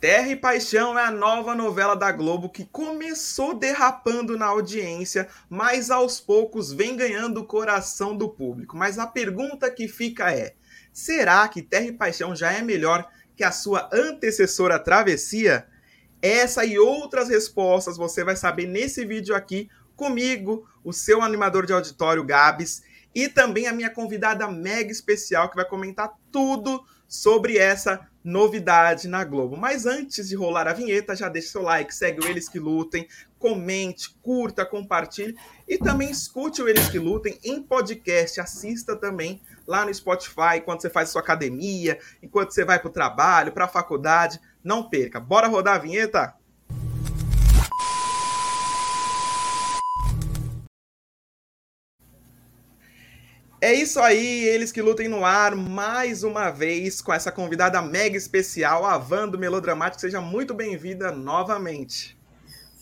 Terra e Paixão é a nova novela da Globo que começou derrapando na audiência, mas aos poucos vem ganhando o coração do público. Mas a pergunta que fica é: será que Terra e Paixão já é melhor que a sua antecessora Travessia? Essa e outras respostas você vai saber nesse vídeo aqui comigo, o seu animador de auditório Gabs, e também a minha convidada mega especial que vai comentar tudo sobre essa novidade na Globo. Mas antes de rolar a vinheta, já deixe seu like, segue o Eles Que Lutem, comente, curta, compartilhe e também escute o Eles Que Lutem em podcast, assista também lá no Spotify, quando você faz sua academia, enquanto você vai para o trabalho, para a faculdade, não perca. Bora rodar a vinheta? É isso aí, eles que lutem no ar mais uma vez com essa convidada mega especial, a Van do Melodramático. Seja muito bem-vinda novamente.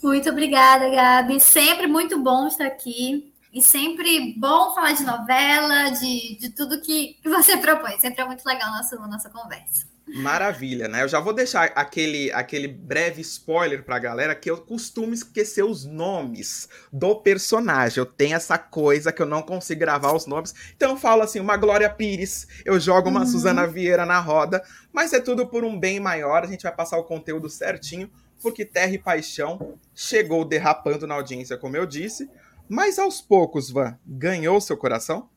Muito obrigada, Gabi. Sempre muito bom estar aqui. E sempre bom falar de novela, de, de tudo que, que você propõe. Sempre é muito legal nossa, nossa conversa. Maravilha, né? Eu já vou deixar aquele, aquele breve spoiler pra galera que eu costumo esquecer os nomes do personagem. Eu tenho essa coisa que eu não consigo gravar os nomes. Então eu falo assim, uma Glória Pires, eu jogo uma uhum. Suzana Vieira na roda, mas é tudo por um bem maior. A gente vai passar o conteúdo certinho, porque Terra e Paixão chegou derrapando na audiência, como eu disse. Mas aos poucos, Van, ganhou seu coração?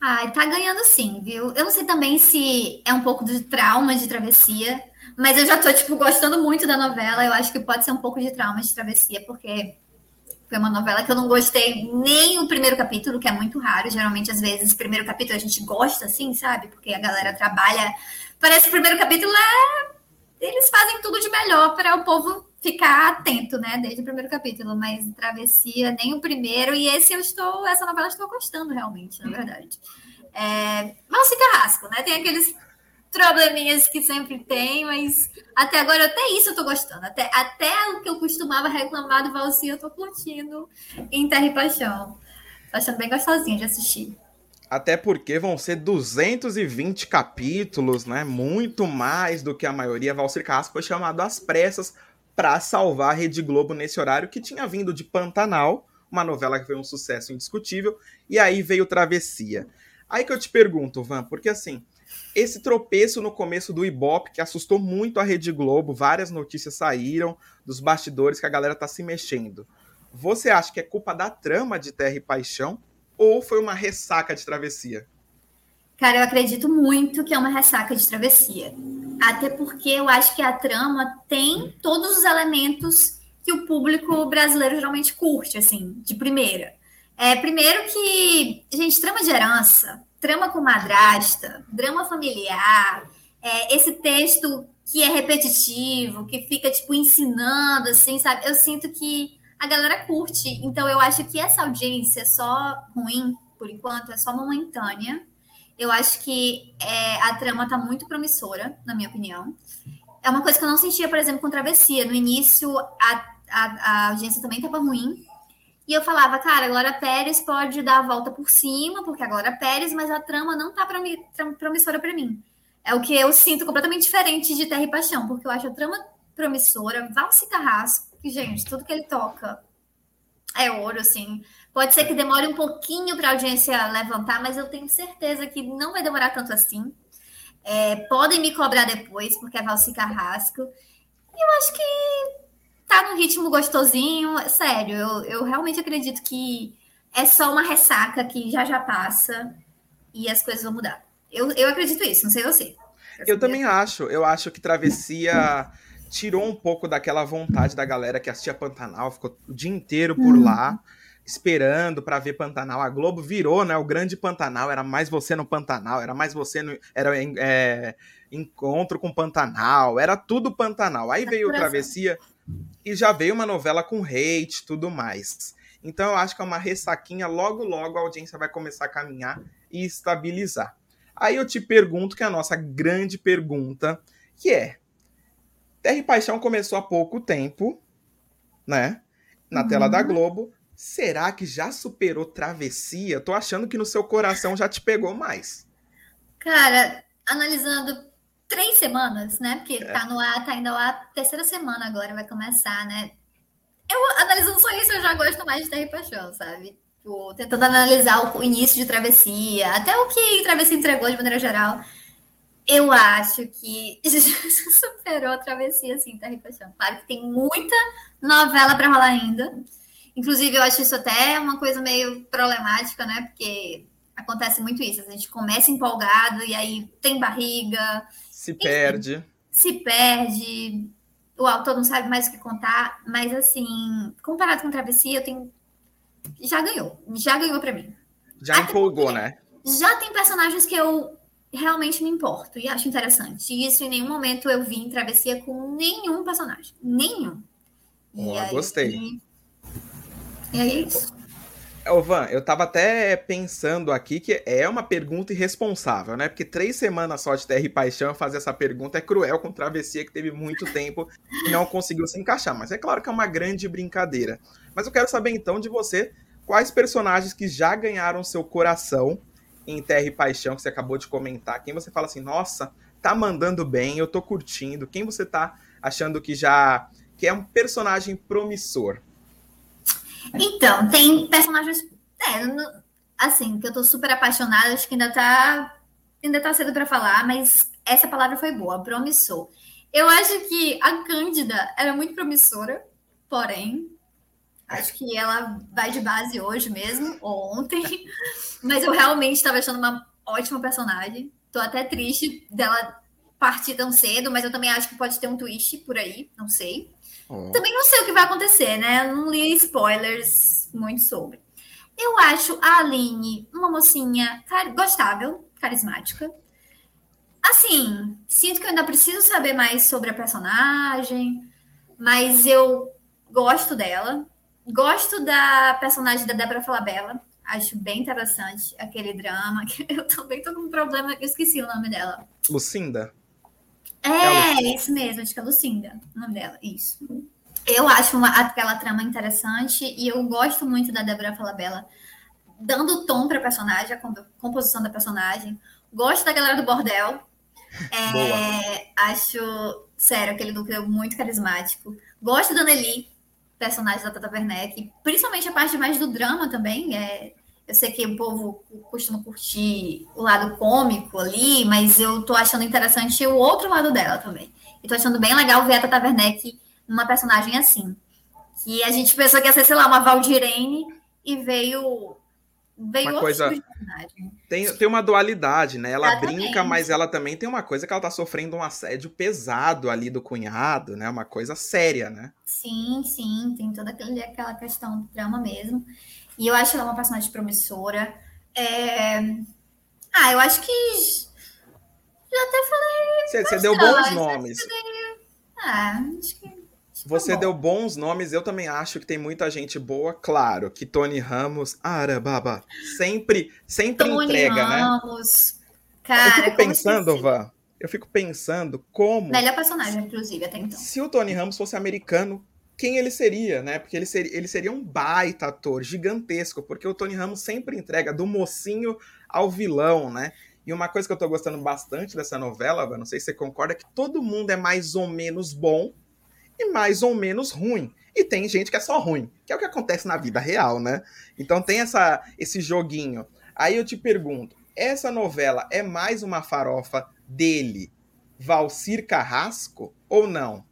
Ai, tá ganhando sim, viu? Eu não sei também se é um pouco de trauma de travessia, mas eu já tô, tipo, gostando muito da novela. Eu acho que pode ser um pouco de trauma de travessia, porque foi uma novela que eu não gostei nem o primeiro capítulo, que é muito raro. Geralmente, às vezes, o primeiro capítulo a gente gosta, assim, sabe? Porque a galera trabalha. Parece que o primeiro capítulo é. Eles fazem tudo de melhor para o povo ficar atento, né? Desde o primeiro capítulo, mas Travessia, nem o primeiro, e esse eu estou, essa novela eu estou gostando realmente, na verdade. É, Valci Carrasco, né? Tem aqueles probleminhas que sempre tem, mas até agora, até isso eu tô gostando. Até, até o que eu costumava reclamar do Valci, eu tô curtindo em Terra e Paixão. Tô achando bem gostosinho de assistir. Até porque vão ser 220 capítulos, né? Muito mais do que a maioria. Valcir Carrasco foi chamado às pressas para salvar a Rede Globo nesse horário que tinha vindo de Pantanal, uma novela que foi um sucesso indiscutível, e aí veio Travessia. Aí que eu te pergunto, Van, porque assim, esse tropeço no começo do Ibope, que assustou muito a Rede Globo, várias notícias saíram dos bastidores que a galera tá se mexendo. Você acha que é culpa da trama de Terra e Paixão ou foi uma ressaca de travessia? Cara, eu acredito muito que é uma ressaca de travessia. Até porque eu acho que a trama tem todos os elementos que o público brasileiro geralmente curte, assim, de primeira. É, primeiro que, gente, trama de herança, trama com madrasta, drama familiar, é, esse texto que é repetitivo, que fica, tipo, ensinando, assim, sabe? Eu sinto que a galera curte. Então, eu acho que essa audiência é só ruim, por enquanto, é só momentânea. Eu acho que é, a trama está muito promissora, na minha opinião. É uma coisa que eu não sentia, por exemplo, com Travessia. No início, a, a, a audiência também estava ruim. E eu falava, cara, a Glória Pérez pode dar a volta por cima, porque a Glória Pérez, mas a trama não está promissora para mim. É o que eu sinto completamente diferente de Terra e Paixão, porque eu acho a trama promissora, Valse Carrasco, que, gente, tudo que ele toca é ouro, assim. Pode ser que demore um pouquinho para a audiência levantar, mas eu tenho certeza que não vai demorar tanto assim. É, podem me cobrar depois, porque é Valci Carrasco. E eu acho que tá num ritmo gostosinho. Sério, eu, eu realmente acredito que é só uma ressaca que já já passa e as coisas vão mudar. Eu, eu acredito isso, não sei você. Eu, eu também acho. Eu acho que Travessia tirou um pouco daquela vontade da galera que assistia Pantanal, ficou o dia inteiro por uhum. lá esperando para ver Pantanal. A Globo virou, né? O grande Pantanal. Era mais você no Pantanal, era mais você no. Era é, encontro com Pantanal, era tudo Pantanal. Aí veio Travessia e já veio uma novela com hate tudo mais. Então eu acho que é uma ressaquinha. Logo, logo a audiência vai começar a caminhar e estabilizar. Aí eu te pergunto, que é a nossa grande pergunta, que é: Terra e Paixão começou há pouco tempo, né? Na uhum. tela da. Globo. Será que já superou Travessia? Tô achando que no seu coração já te pegou mais. Cara, analisando três semanas, né? Porque é. tá no ar, tá indo lá a terceira semana agora, vai começar, né? Eu, analisando só isso, eu já gosto mais de Terra e Paixão, sabe? Tipo, tentando analisar o início de Travessia, até o que Travessia entregou de maneira geral. Eu acho que superou a Travessia, assim, Terra e Paixão. Claro que tem muita novela para rolar ainda. Inclusive, eu acho isso até uma coisa meio problemática, né? Porque acontece muito isso. A gente começa empolgado e aí tem barriga. Se enfim, perde. Se perde. O autor não sabe mais o que contar. Mas, assim, comparado com Travessia, eu tenho. Já ganhou. Já ganhou para mim. Já Até empolgou, né? Já tem personagens que eu realmente me importo e acho interessante. E isso em nenhum momento eu vi em Travessia com nenhum personagem. Nenhum. Oh, aí, gostei. E aí é isso. Ô, Van, eu tava até pensando aqui que é uma pergunta irresponsável, né? Porque três semanas só de Terra e Paixão fazer essa pergunta é cruel com Travessia, que teve muito tempo e não conseguiu se encaixar. Mas é claro que é uma grande brincadeira. Mas eu quero saber então de você quais personagens que já ganharam seu coração em Terra e Paixão, que você acabou de comentar. Quem você fala assim, nossa, tá mandando bem, eu tô curtindo. Quem você tá achando que já. que é um personagem promissor? Então, tem personagens. É, assim, que eu tô super apaixonada, acho que ainda tá. Ainda tá cedo para falar, mas essa palavra foi boa, promissor. Eu acho que a Cândida era muito promissora, porém, acho que ela vai de base hoje mesmo, ou ontem, mas eu realmente estava achando uma ótima personagem. Tô até triste dela partir tão cedo, mas eu também acho que pode ter um twist por aí, não sei. Oh. Também não sei o que vai acontecer, né? Eu não li spoilers muito sobre. Eu acho a Aline uma mocinha car gostável, carismática. Assim, sinto que eu ainda preciso saber mais sobre a personagem, mas eu gosto dela. Gosto da personagem da Débora Falabella. Acho bem interessante aquele drama. Eu também tô com um problema, eu esqueci o nome dela. Lucinda? É, é isso mesmo, acho que é Lucinda, o nome dela, isso. Eu acho uma, aquela trama interessante e eu gosto muito da Débora Falabella dando tom para a personagem, a composição da personagem. Gosto da galera do bordel. É, acho, sério, aquele núcleo muito carismático. Gosto da Nelly, personagem da Tata Werneck, principalmente a parte mais do drama também. É, eu sei que o povo costuma curtir o lado cômico ali, mas eu tô achando interessante o outro lado dela também. E tô achando bem legal ver a Tata Werneck numa personagem assim. Que a gente pensou que ia ser, sei lá, uma Valdirene e veio. Veio uma coisa. Tipo tem, tem uma dualidade, né? Ela Exatamente. brinca, mas ela também tem uma coisa que ela tá sofrendo um assédio pesado ali do cunhado, né? Uma coisa séria, né? Sim, sim, tem toda aquela questão do drama mesmo. E eu acho ela uma personagem promissora. É... Ah, eu acho que. Já até falei. Você, deu bons nomes. Ah, acho que. Você tá deu bons nomes, eu também acho que tem muita gente boa. Claro que Tony Ramos, Arababa, sempre, sempre Tony entrega, Ramos, né? Ramos, cara. Eu fico pensando, Vá, eu fico pensando como. Melhor personagem, inclusive, até então. Se o Tony Ramos fosse americano, quem ele seria, né? Porque ele seria, ele seria um baita ator, gigantesco, porque o Tony Ramos sempre entrega do mocinho ao vilão, né? E uma coisa que eu tô gostando bastante dessa novela, não sei se você concorda, é que todo mundo é mais ou menos bom e mais ou menos ruim. E tem gente que é só ruim, que é o que acontece na vida real, né? Então tem essa, esse joguinho. Aí eu te pergunto, essa novela é mais uma farofa dele, Valcir Carrasco, ou não?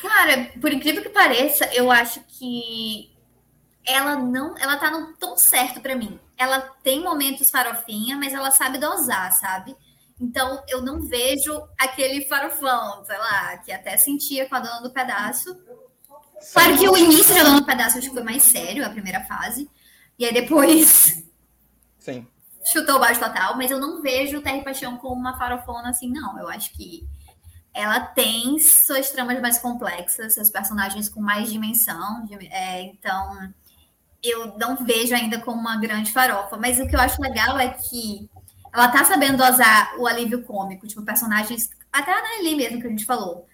Cara, por incrível que pareça, eu acho que ela não, ela tá no tão certo para mim. Ela tem momentos farofinha, mas ela sabe dosar, sabe? Então eu não vejo aquele farofão, sei lá, que até sentia com a dona do pedaço. Claro que o início da dona do pedaço acho que foi mais sério, a primeira fase. E aí depois. Sim. Chutou o baixo total, mas eu não vejo Terra e Paixão como uma farofona assim, não. Eu acho que ela tem suas tramas mais complexas, seus personagens com mais dimensão. É, então, eu não vejo ainda como uma grande farofa. Mas o que eu acho legal é que ela tá sabendo dosar o alívio cômico, tipo, personagens. Até a Nelly mesmo que a gente falou.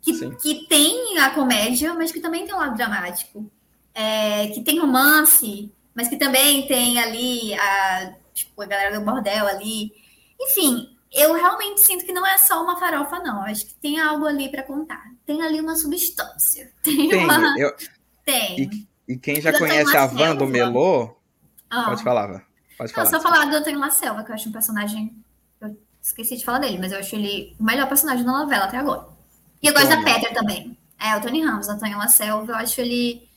Que, que tem a comédia, mas que também tem um lado dramático. É, que tem romance, mas que também tem ali a, tipo, a galera do bordel ali. Enfim, eu realmente sinto que não é só uma farofa, não. Acho que tem algo ali para contar. Tem ali uma substância. Tem, tem uma... eu... Tem. E, e quem já conhece a Van do Melô, ah. pode falar, Pode falar. Não, só falar do Antônio La Selva, que eu acho um personagem. Eu esqueci de falar dele, mas eu acho ele o melhor personagem da novela até agora. E eu gosto da Petra também. É, o Tony Ramos, Antônio La Selva, eu acho ele.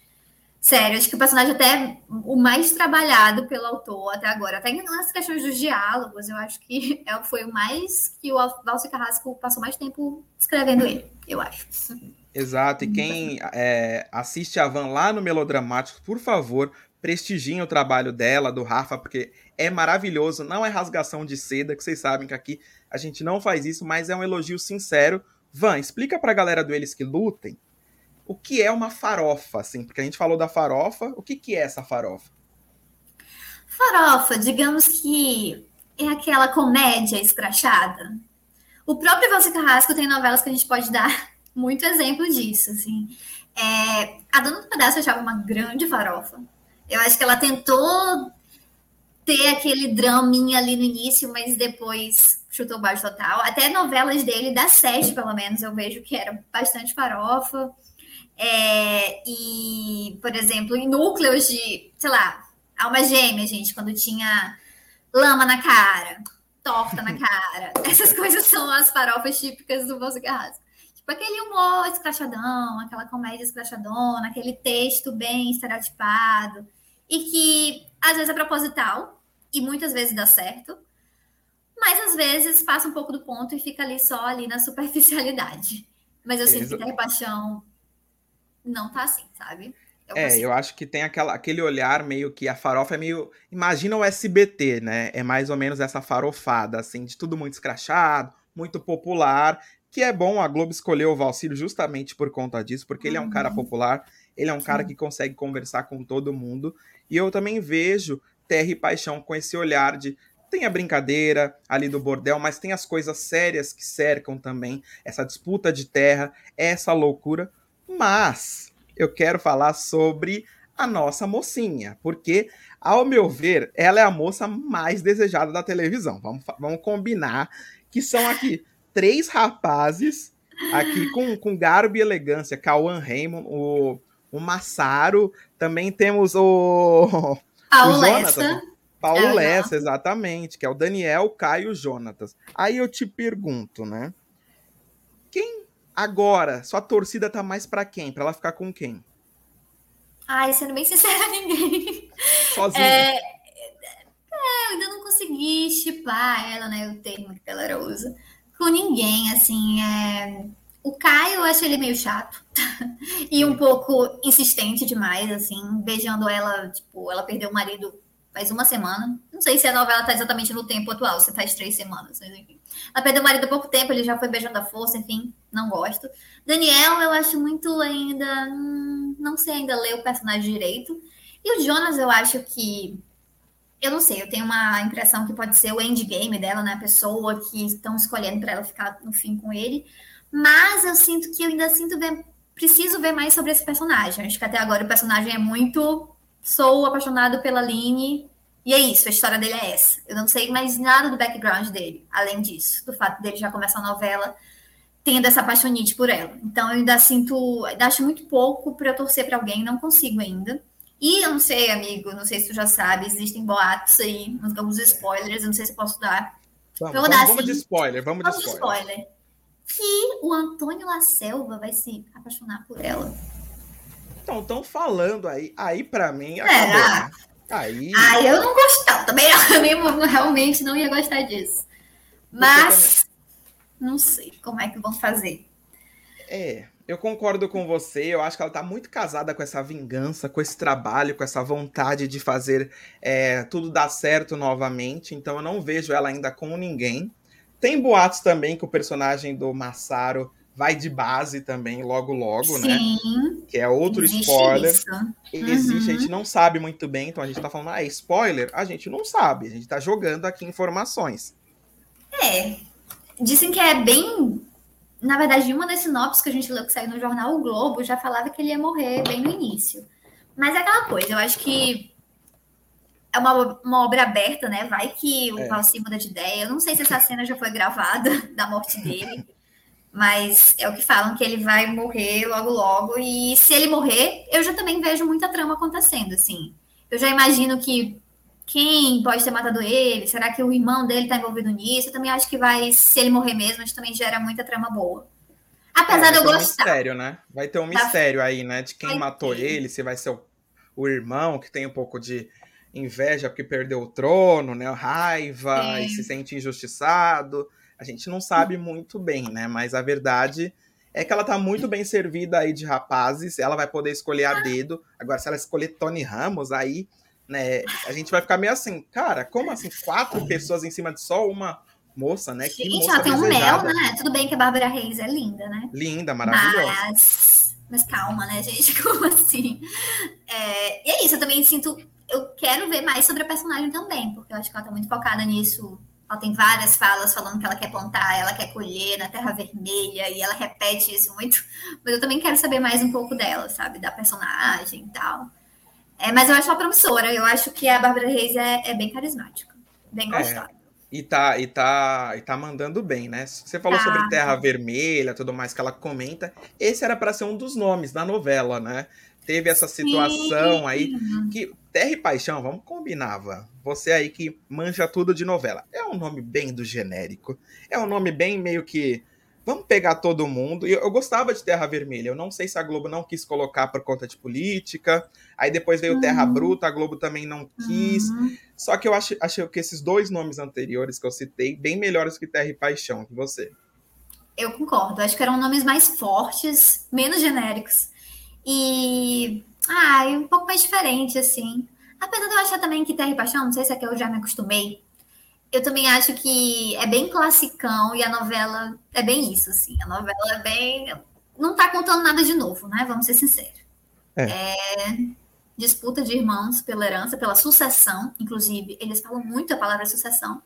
Sério, acho que o personagem até o mais trabalhado pelo autor até agora. Até nas questões dos diálogos, eu acho que é, foi o mais que o Valci Carrasco passou mais tempo escrevendo ele, eu acho. Exato, e quem é, assiste a Van lá no Melodramático, por favor, prestigiem o trabalho dela, do Rafa, porque é maravilhoso, não é rasgação de seda, que vocês sabem que aqui a gente não faz isso, mas é um elogio sincero. Van, explica pra galera do Eles que Lutem o que é uma farofa, assim, porque a gente falou da farofa, o que, que é essa farofa? Farofa, digamos que é aquela comédia escrachada. O próprio Valci Carrasco tem novelas que a gente pode dar muito exemplo disso, assim. É, a Dona do Pedaço achava uma grande farofa. Eu acho que ela tentou ter aquele draminha ali no início, mas depois chutou baixo total. Até novelas dele, da sete, pelo menos, eu vejo que era bastante farofa. É, e, por exemplo, em núcleos de, sei lá, alma gêmea, gente, quando tinha lama na cara, torta na cara. Essas coisas são as farofas típicas do Bolso Carrasco. Tipo aquele humor escrachadão, aquela comédia escrachadona, aquele texto bem estereotipado. E que às vezes é proposital e muitas vezes dá certo. Mas às vezes passa um pouco do ponto e fica ali só ali na superficialidade. Mas eu sinto que Paixão não tá assim, sabe? Eu é, consigo. eu acho que tem aquela, aquele olhar meio que a farofa é meio. Imagina o SBT, né? É mais ou menos essa farofada, assim, de tudo muito escrachado, muito popular. Que é bom, a Globo escolheu o Valcírio justamente por conta disso, porque ele é um cara uhum. popular, ele é um cara que consegue conversar com todo mundo. E eu também vejo Terra e Paixão com esse olhar de tem a brincadeira ali do bordel, mas tem as coisas sérias que cercam também essa disputa de terra, essa loucura. Mas eu quero falar sobre a nossa mocinha, porque, ao meu ver, ela é a moça mais desejada da televisão. Vamos, vamos combinar que são aqui três rapazes aqui com, com garbo e elegância. Cauã Raymond, o, o Massaro, também temos o. Paulo o Jonathan, Paulo é, Lessa, exatamente, que é o Daniel, Caio Jonatas. Aí eu te pergunto, né? Quem Agora, sua torcida tá mais para quem? Para ela ficar com quem? Ai, sendo bem sincera, ninguém. Sozinha. É, é, eu ainda não consegui chipar ela, né? O termo que ela usa. Com ninguém, assim. É... O Caio, eu acho ele meio chato. e um pouco insistente demais, assim. Beijando ela, tipo, ela perdeu o marido faz uma semana. Não sei se a novela tá exatamente no tempo atual, se faz três semanas, mas enfim. Ela perdeu o marido há pouco tempo, ele já foi beijando a força, enfim, não gosto. Daniel, eu acho muito ainda. Hum, não sei ainda ler o personagem direito. E o Jonas, eu acho que. Eu não sei, eu tenho uma impressão que pode ser o endgame dela, né? A pessoa que estão escolhendo para ela ficar no fim com ele. Mas eu sinto que eu ainda sinto ver, preciso ver mais sobre esse personagem. Acho que até agora o personagem é muito sou apaixonado pela Line e é isso, a história dele é essa. Eu não sei mais nada do background dele, além disso, do fato dele já começar a novela tendo essa apaixonite por ela. Então eu ainda sinto, ainda acho muito pouco para eu torcer para alguém, não consigo ainda. E eu não sei, amigo, não sei se tu já sabe, existem boatos aí, alguns spoilers, eu não sei se eu posso dar. Vamos, vamos, dar, vamos assim, de spoiler, vamos, vamos de spoiler. spoiler. Que o Antônio La Selva vai se apaixonar por ela. Então, estão falando aí. Aí, para mim, acabou. Né? Aí... Ah, eu não gosto, também eu realmente não ia gostar disso. Mas não sei como é que vão fazer. É, eu concordo com você. Eu acho que ela tá muito casada com essa vingança, com esse trabalho, com essa vontade de fazer é, tudo dar certo novamente. Então eu não vejo ela ainda com ninguém. Tem boatos também que o personagem do Massaro vai de base também, logo, logo, né? Sim, né? Que é outro existe spoiler. Isso. Existe, uhum. a gente não sabe muito bem, então a gente tá falando, ah, é spoiler? A gente não sabe, a gente tá jogando aqui informações. É. Dizem que é bem. Na verdade, uma das sinopses que a gente leu que saiu no jornal O Globo já falava que ele ia morrer bem no início. Mas é aquela coisa, eu acho que é uma, uma obra aberta, né? Vai que o é. Muda de ideia. Eu não sei se essa cena já foi gravada da morte dele. Mas é o que falam, que ele vai morrer logo, logo. E se ele morrer, eu já também vejo muita trama acontecendo, assim. Eu já imagino que quem pode ter matado ele? Será que o irmão dele está envolvido nisso? Eu também acho que vai, se ele morrer mesmo, a gente também gera muita trama boa. Apesar é, de eu gostar. Um mistério, né? Vai ter um mistério aí, né? De quem vai matou ter. ele, se vai ser o, o, irmão que tem um pouco de inveja porque perdeu o trono, né? Raiva é. e se sente injustiçado. A gente não sabe muito bem, né? Mas a verdade é que ela tá muito bem servida aí de rapazes. Ela vai poder escolher a dedo. Agora, se ela escolher Tony Ramos, aí, né? A gente vai ficar meio assim, cara, como assim? Quatro pessoas em cima de só uma moça, né? Que gente, ela tem um mel, né? Tudo bem que a Bárbara Reis é linda, né? Linda, maravilhosa. Mas, mas calma, né, gente? Como assim? É... E é isso, eu também sinto. Eu quero ver mais sobre a personagem também, porque eu acho que ela tá muito focada nisso ela tem várias falas falando que ela quer plantar, ela quer colher na Terra Vermelha, e ela repete isso muito. Mas eu também quero saber mais um pouco dela, sabe? Da personagem e tal. É, mas eu acho ela promissora. Eu acho que a Bárbara Reis é, é bem carismática. Bem é, gostosa. É, e tá, e, tá, e tá mandando bem, né? Você falou tá. sobre Terra Vermelha, tudo mais que ela comenta. Esse era para ser um dos nomes da novela, né? Teve essa situação Sim. aí que Terra e Paixão, vamos combinar, Van. Você aí que manja tudo de novela. É um nome bem do genérico. É um nome bem meio que. Vamos pegar todo mundo. Eu, eu gostava de Terra Vermelha. Eu não sei se a Globo não quis colocar por conta de política. Aí depois veio uhum. Terra Bruta, a Globo também não quis. Uhum. Só que eu achei, achei que esses dois nomes anteriores que eu citei, bem melhores que Terra e Paixão. Que você? Eu concordo. Acho que eram nomes mais fortes, menos genéricos. E ah, um pouco mais diferente, assim. Apesar de eu achar também que Terra e Paixão, não sei se é que eu já me acostumei, eu também acho que é bem classicão e a novela é bem isso, assim. A novela é bem. Não tá contando nada de novo, né? Vamos ser sinceros. É. é... Disputa de irmãos pela herança, pela sucessão. Inclusive, eles falam muito a palavra sucessão.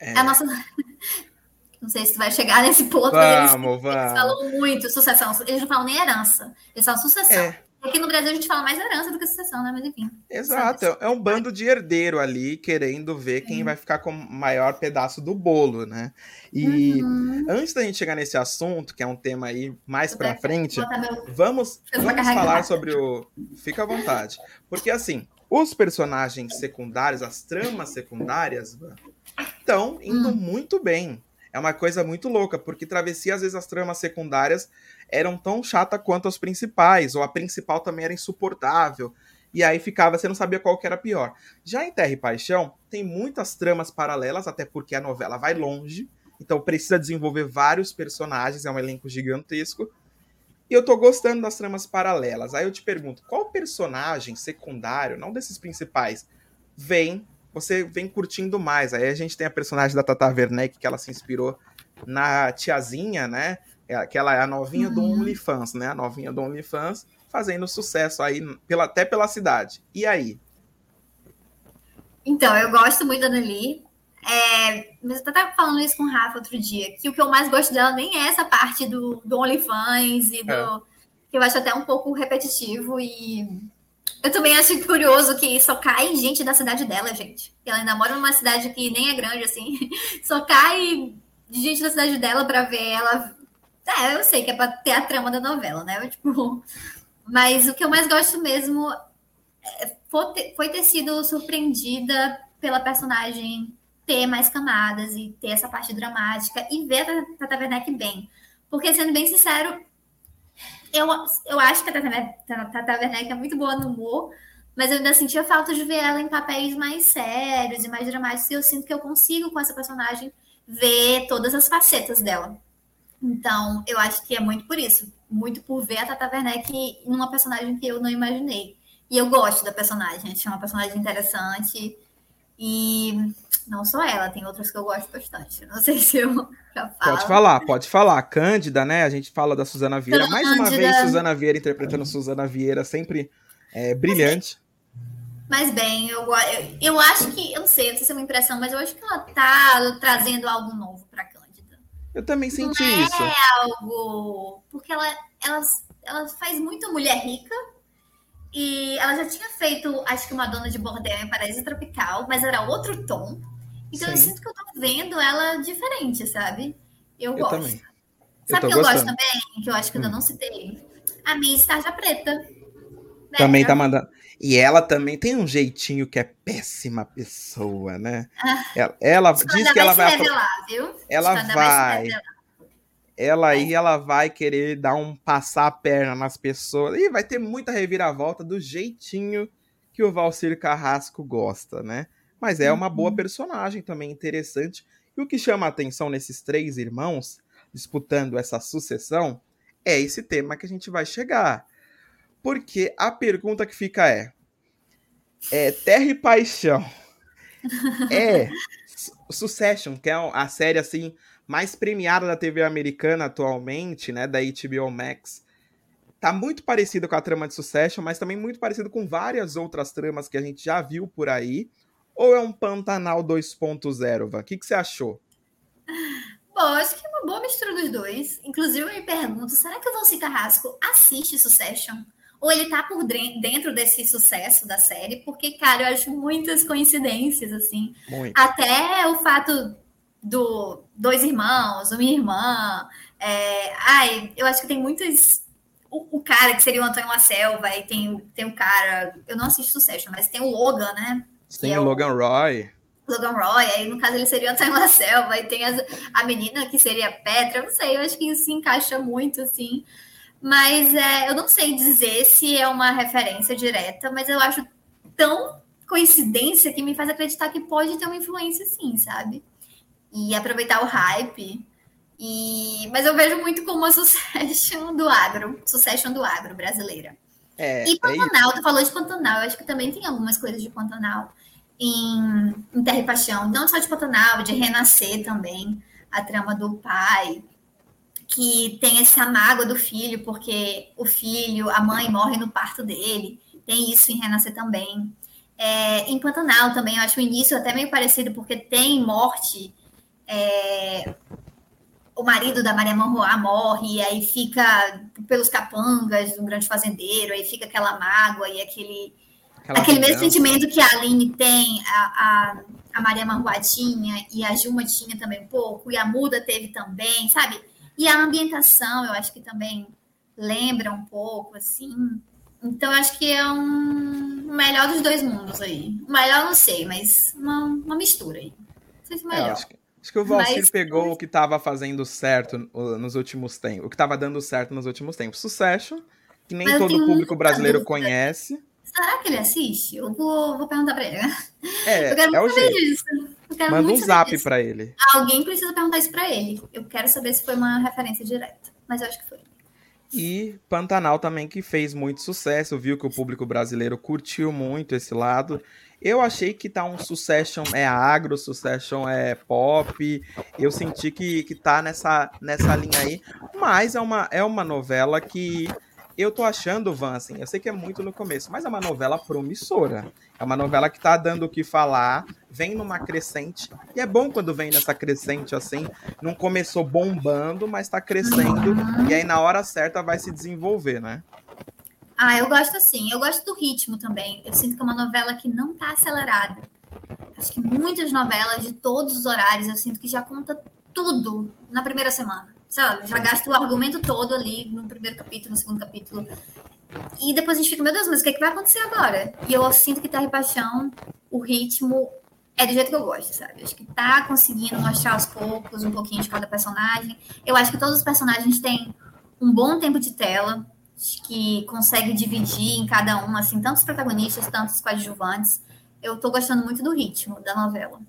É, é a nossa. Não sei se tu vai chegar nesse ponto, vamos, mas eles, vamos. eles falam muito sucessão. Eles não falam nem herança, eles falam sucessão. É. Aqui no Brasil a gente fala mais herança do que sucessão, né? Mas enfim. Exato, é um bando de herdeiro ali querendo ver quem vai ficar com o maior pedaço do bolo, né? E uhum. antes da gente chegar nesse assunto, que é um tema aí mais pra frente, vamos, vamos falar sobre o. Fica à vontade. Porque assim, os personagens secundários, as tramas secundárias, estão indo hum. muito bem. É uma coisa muito louca, porque travessia, às vezes, as tramas secundárias eram tão chata quanto as principais, ou a principal também era insuportável. E aí ficava, você não sabia qual que era pior. Já em Terra e Paixão, tem muitas tramas paralelas, até porque a novela vai longe, então precisa desenvolver vários personagens, é um elenco gigantesco. E eu tô gostando das tramas paralelas. Aí eu te pergunto, qual personagem secundário, não desses principais, vem, você vem curtindo mais? Aí a gente tem a personagem da Tata Werneck, que ela se inspirou na tiazinha, né? É, que ela é a novinha uhum. do OnlyFans, né? A novinha do OnlyFans fazendo sucesso aí pela, até pela cidade. E aí? Então, eu gosto muito da Nelly. É, mas eu tava falando isso com o Rafa outro dia, que o que eu mais gosto dela nem é essa parte do, do OnlyFans e do. É. que eu acho até um pouco repetitivo e. Eu também acho curioso que só cai gente da cidade dela, gente. Ela ainda mora numa cidade que nem é grande, assim. Só cai gente da cidade dela para ver ela é, eu sei que é para ter a trama da novela, né? Tipo, mas o que eu mais gosto mesmo é, foi ter, foi ter sido surpreendida pela personagem ter mais camadas e ter essa parte dramática e ver a Tata Werneck bem. Porque, sendo bem sincero, eu, eu acho que a Tata, Werneck é muito boa no humor, mas eu ainda sentia falta de ver ela em papéis mais sérios e mais dramáticos, e eu sinto que eu consigo, com essa personagem, ver todas as facetas dela. Então, eu acho que é muito por isso. Muito por ver a Tata Werneck numa personagem que eu não imaginei. E eu gosto da personagem, acho uma personagem interessante. E não só ela, tem outras que eu gosto bastante. Não sei se eu já falo. Pode falar, pode falar. Cândida, né? A gente fala da Suzana Vieira. Cândida. Mais uma vez, Suzana Vieira interpretando Suzana Vieira, sempre é, brilhante. Mas bem, eu, eu, eu acho que, eu não sei, não sei se é uma impressão, mas eu acho que ela tá trazendo algo novo pra cá. Eu também senti não é isso. É algo. Porque ela, ela, ela faz muito mulher rica E ela já tinha feito, acho que uma dona de bordel em Paraíso Tropical, mas era outro tom. Então Sim. eu sinto que eu tô vendo ela diferente, sabe? Eu, eu gosto. Também. Sabe o que eu gosto também? Que eu acho que hum. eu ainda não citei? A minha Tarja Preta. Né? Também tá mandando. E ela também tem um jeitinho que é péssima pessoa, né? Ah, ela, ela diz que ela vai. Revelar, viu? Ela vai. vai ela aí ela vai querer dar um passar a perna nas pessoas e vai ter muita reviravolta do jeitinho que o Valcir Carrasco gosta, né? Mas é uma boa uhum. personagem também interessante. E o que chama a atenção nesses três irmãos disputando essa sucessão é esse tema que a gente vai chegar. Porque a pergunta que fica é: é Terra e Paixão é Succession, que é a série assim mais premiada da TV americana atualmente, né, da HBO Max, tá muito parecido com a trama de Succession, mas também muito parecido com várias outras tramas que a gente já viu por aí. Ou é um Pantanal 2.0, Van? O que, que você achou? Bom, acho que é uma boa mistura dos dois. Inclusive, eu me pergunto, será que o Valci Carrasco assiste Succession? Ou ele tá por dentro desse sucesso da série? Porque, cara, eu acho muitas coincidências, assim. Muito. Até o fato do dois irmãos, uma irmã. É, ai, eu acho que tem muitos. O, o, cara que seria o Antônio Selva, e tem, tem um cara. Eu não assisto Succession, mas tem o Logan, né? Tem é o Logan Roy. Logan Roy, aí no caso ele seria o Antônio Selva, e tem as, a menina que seria Petra, eu não sei, eu acho que isso se encaixa muito, assim. Mas é, eu não sei dizer se é uma referência direta, mas eu acho tão coincidência que me faz acreditar que pode ter uma influência, sim, sabe? e aproveitar o hype. E... Mas eu vejo muito como uma succession do agro, succession do agro brasileira. É, e é Pantanal, é tu falou de Pantanal, eu acho que também tem algumas coisas de Pantanal em, em Terra e Paixão, não só de Pantanal, de Renascer também, a trama do pai, que tem essa mágoa do filho, porque o filho, a mãe morre no parto dele, tem isso em Renascer também. É, em Pantanal também, eu acho o início até meio parecido, porque tem morte é, o marido da Maria Manroá morre, e aí fica pelos capangas do grande fazendeiro, aí fica aquela mágoa e aquele, aquela aquele mesmo sentimento que a Aline tem, a, a, a Maria Manroá tinha, e a Juma tinha também um pouco, e a Muda teve também, sabe? E a ambientação, eu acho que também lembra um pouco, assim. Então, eu acho que é um melhor dos dois mundos aí. O melhor não sei, mas uma, uma mistura aí. Não sei se é melhor. É, Acho que o Valcir Mas... pegou o que estava fazendo certo nos últimos tempos, o que estava dando certo nos últimos tempos. Succession, que nem Mas todo o público brasileiro dúvida. conhece. Será que ele assiste? Eu vou, vou perguntar para ele. É, eu quero é o jeito. Disso. Manda um zap para ele. Alguém precisa perguntar isso para ele. Eu quero saber se foi uma referência direta, mas eu acho que foi. E Pantanal também, que fez muito sucesso, viu que o público brasileiro curtiu muito esse lado. Eu achei que tá um Succession é agro, Succession é pop. Eu senti que, que tá nessa, nessa linha aí. Mas é uma, é uma novela que eu tô achando, Van, assim, eu sei que é muito no começo, mas é uma novela promissora. É uma novela que tá dando o que falar, vem numa crescente. E é bom quando vem nessa crescente assim. Não começou bombando, mas tá crescendo. E aí na hora certa vai se desenvolver, né? Ah, eu gosto assim. Eu gosto do ritmo também. Eu sinto que é uma novela que não tá acelerada. Acho que muitas novelas de todos os horários, eu sinto que já conta tudo na primeira semana. Sabe? Já gasta o argumento todo ali no primeiro capítulo, no segundo capítulo. E depois a gente fica, meu Deus, mas o que, é que vai acontecer agora? E eu sinto que Terra e Paixão, o ritmo é do jeito que eu gosto, sabe? Acho que tá conseguindo mostrar aos poucos um pouquinho de cada personagem. Eu acho que todos os personagens têm um bom tempo de tela que consegue dividir em cada um, assim, tantos protagonistas, tantos coadjuvantes. Eu tô gostando muito do ritmo da novela.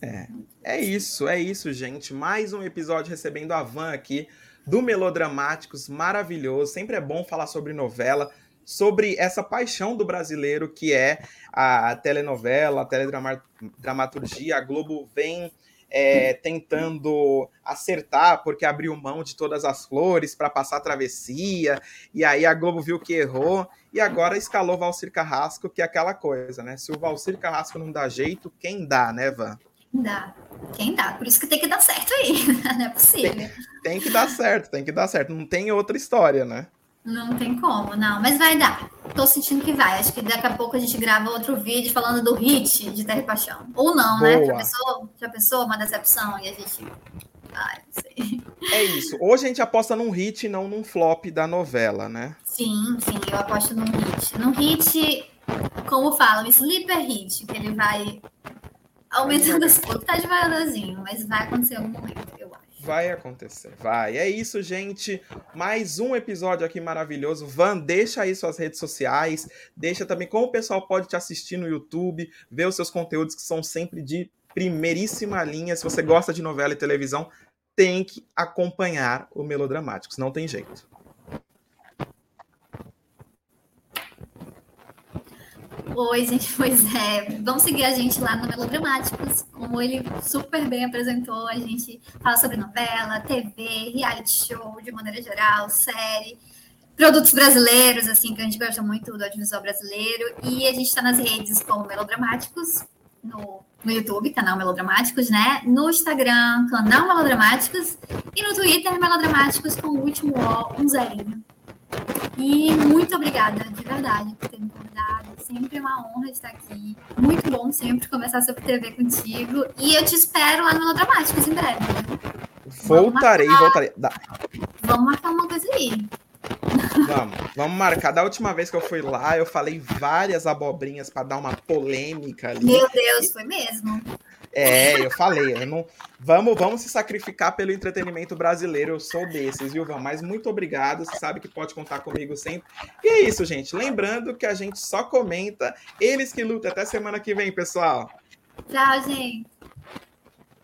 É, é isso, é isso, gente. Mais um episódio recebendo a Van aqui do Melodramáticos, maravilhoso. Sempre é bom falar sobre novela, sobre essa paixão do brasileiro que é a telenovela, a teledramaturgia. A Globo vem é, tentando acertar, porque abriu mão de todas as flores para passar a travessia, e aí a Globo viu que errou, e agora escalou Valcir Carrasco, que é aquela coisa, né? Se o Valcir Carrasco não dá jeito, quem dá, né, Van? Dá. Quem dá? Por isso que tem que dar certo aí. Não é possível. Tem, tem que dar certo, tem que dar certo. Não tem outra história, né? Não tem como, não. Mas vai dar. tô sentindo que vai. Acho que daqui a pouco a gente grava outro vídeo falando do hit de Terra e Paixão. Ou não, Boa. né? Já pensou? Já pensou uma decepção e a gente. Ai, não sei. É isso. Hoje a gente aposta num hit e não num flop da novela, né? Sim, sim, eu aposto num hit. Num hit, como falam, sleeper hit, que ele vai aumentando as coisas. Tá devagarzinho, mas vai acontecer em algum momento, eu acho. Vai acontecer, vai. É isso, gente. Mais um episódio aqui maravilhoso. Van, deixa aí suas redes sociais. Deixa também como o pessoal pode te assistir no YouTube, ver os seus conteúdos que são sempre de primeiríssima linha. Se você gosta de novela e televisão, tem que acompanhar o Melodramáticos. Não tem jeito. Oi, gente, pois é. Vamos seguir a gente lá no Melodramáticos. Como ele super bem apresentou, a gente fala sobre novela, TV, reality show, de maneira geral, série, produtos brasileiros, assim, que a gente gosta muito do audiovisual brasileiro. E a gente está nas redes como Melodramáticos, no, no YouTube, canal Melodramáticos, né? No Instagram, canal Melodramáticos. E no Twitter, Melodramáticos, com o último O, um zerinho. E muito obrigada, de verdade, por ter me convidado. Sempre uma honra estar aqui. Muito bom sempre conversar sobre TV contigo. E eu te espero lá no Melodramáticos em breve. Voltarei, voltarei. Vamos marcar uma coisa aí. Vamos, vamos marcar. Da última vez que eu fui lá, eu falei várias abobrinhas para dar uma polêmica ali. Meu Deus, foi mesmo. É, eu falei, eu não... vamos, vamos se sacrificar pelo entretenimento brasileiro. Eu sou desses, viu, Van? Mas muito obrigado. Você sabe que pode contar comigo sempre. E é isso, gente. Lembrando que a gente só comenta eles que lutam. Até semana que vem, pessoal. Tchau, gente.